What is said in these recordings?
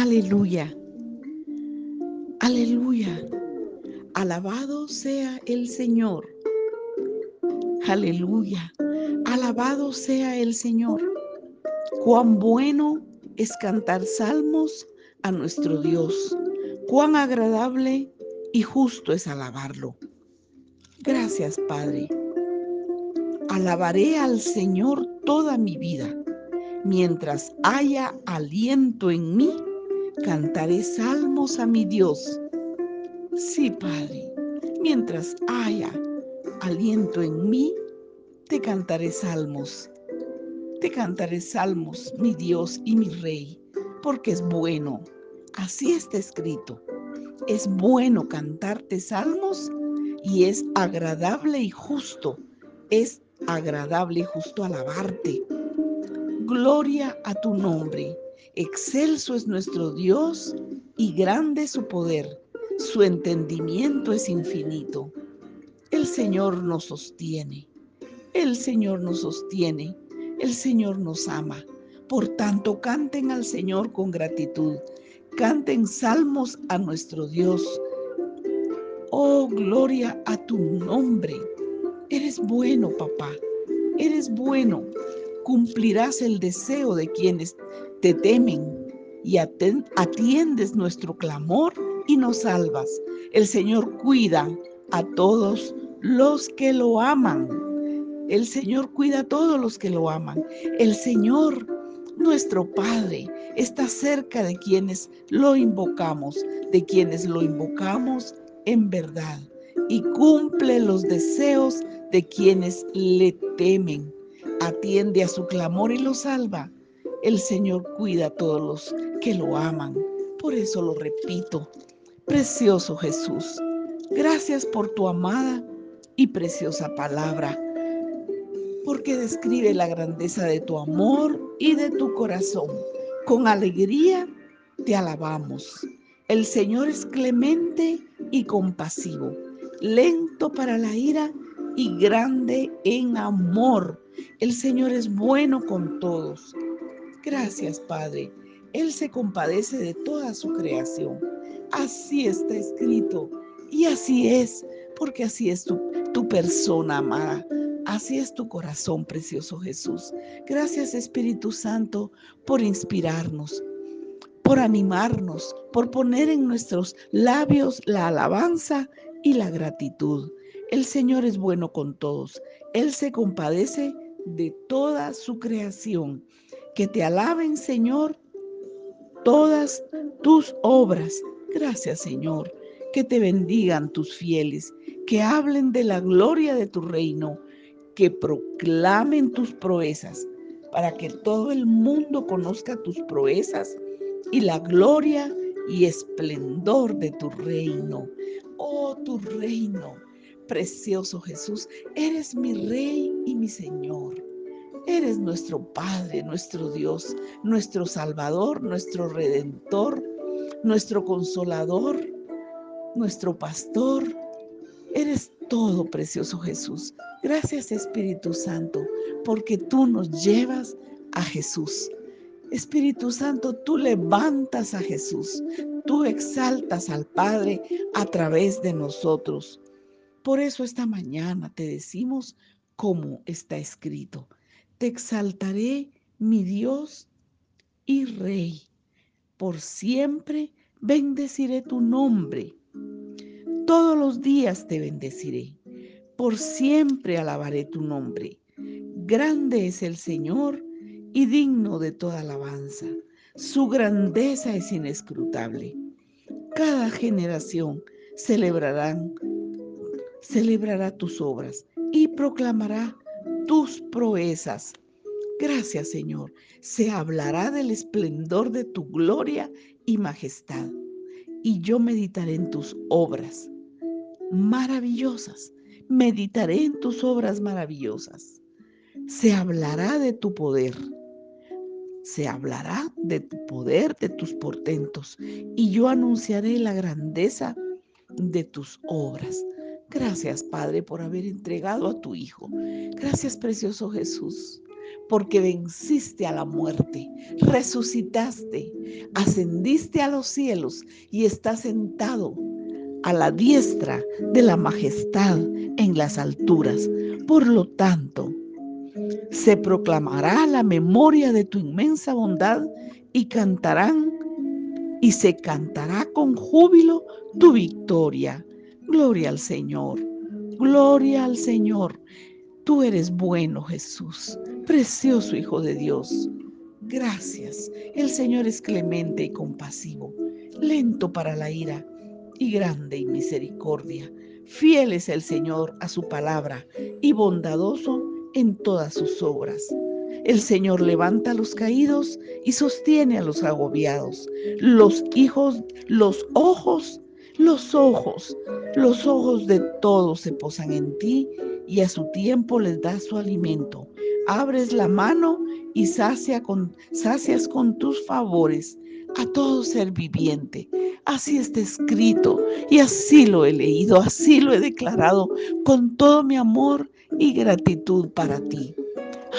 Aleluya. Aleluya. Alabado sea el Señor. Aleluya. Alabado sea el Señor. Cuán bueno es cantar salmos a nuestro Dios. Cuán agradable y justo es alabarlo. Gracias, Padre. Alabaré al Señor toda mi vida. Mientras haya aliento en mí, cantaré salmos a mi Dios. Sí, Padre, mientras haya aliento en mí, te cantaré salmos. Te cantaré salmos, mi Dios y mi Rey, porque es bueno. Así está escrito. Es bueno cantarte salmos y es agradable y justo. Es agradable y justo alabarte. Gloria a tu nombre. Excelso es nuestro Dios y grande su poder. Su entendimiento es infinito. El Señor nos sostiene. El Señor nos sostiene. El Señor nos ama. Por tanto, canten al Señor con gratitud. Canten salmos a nuestro Dios. Oh, gloria a tu nombre. Eres bueno, papá. Eres bueno. Cumplirás el deseo de quienes te temen y atiendes nuestro clamor y nos salvas. El Señor cuida a todos los que lo aman. El Señor cuida a todos los que lo aman. El Señor, nuestro Padre, está cerca de quienes lo invocamos, de quienes lo invocamos en verdad y cumple los deseos de quienes le temen. Atiende a su clamor y lo salva. El Señor cuida a todos los que lo aman. Por eso lo repito. Precioso Jesús, gracias por tu amada y preciosa palabra, porque describe la grandeza de tu amor y de tu corazón. Con alegría te alabamos. El Señor es clemente y compasivo, lento para la ira y grande en amor. El Señor es bueno con todos Gracias, Padre. Él se compadece de toda su creación. Así está escrito. Y así es, porque así es tu, persona amada. Así es tu corazón, precioso Jesús. Gracias, Espíritu Santo, por inspirarnos, por animarnos, por poner en nuestros labios la alabanza y la gratitud. El Señor es bueno con todos. Él se compadece de toda su creación. Que te alaben, Señor, todas tus obras. Gracias, Señor. Que te bendigan tus fieles, que hablen de la gloria de tu reino, que proclamen tus proezas, para que todo el mundo conozca tus proezas y la gloria y esplendor de tu reino. Oh, tu reino, precioso Jesús, eres mi rey y mi Señor. Eres nuestro Padre, nuestro Dios, nuestro Salvador, nuestro Redentor, nuestro Consolador, nuestro Pastor. Eres todo, precioso Jesús. Gracias Espíritu Santo, porque tú nos llevas a Jesús. Espíritu Santo, tú levantas a Jesús, tú exaltas al Padre a través de nosotros. Por eso esta mañana te decimos como está escrito. Te exaltaré, mi Dios y Rey. Por siempre bendeciré tu nombre. Todos los días te bendeciré. Por siempre alabaré tu nombre. Grande es el Señor y digno de toda alabanza. Su grandeza es inescrutable. Cada generación celebrarán, celebrará tus obras y proclamará tus proezas. Gracias, Señor. Se hablará del esplendor de tu gloria y majestad. Y yo meditaré en tus obras maravillosas. Meditaré en tus obras maravillosas. Se hablará de tu poder. Se hablará de tu poder, de tus portentos. Y yo anunciaré la grandeza de tus obras. Gracias, Padre, por haber entregado a tu Hijo. Gracias, precioso Jesús, porque venciste a la muerte, resucitaste, ascendiste a los cielos y estás sentado a la diestra de la majestad en las alturas. Por lo tanto, se proclamará la memoria de tu inmensa bondad y cantarán y se cantará con júbilo tu victoria. Gloria al Señor, gloria al Señor. Tú eres bueno, Jesús, precioso Hijo de Dios. Gracias. El Señor es clemente y compasivo, lento para la ira y grande en misericordia. Fiel es el Señor a su palabra y bondadoso en todas sus obras. El Señor levanta a los caídos y sostiene a los agobiados. Los hijos, los ojos, los ojos, los ojos de todos se posan en ti y a su tiempo les das su alimento. Abres la mano y sacias con tus favores a todo ser viviente. Así está escrito y así lo he leído, así lo he declarado con todo mi amor y gratitud para ti.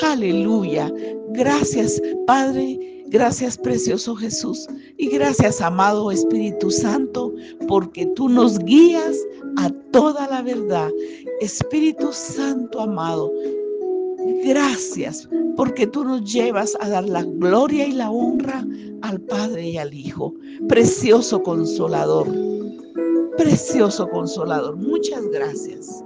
Aleluya. Gracias, Padre. Gracias, precioso Jesús. Y gracias, amado Espíritu Santo, porque tú nos guías a toda la verdad. Espíritu Santo, amado, Gracias porque tú nos llevas a dar la gloria y la honra al Padre y al Hijo. Precioso consolador. Precioso consolador. Muchas gracias.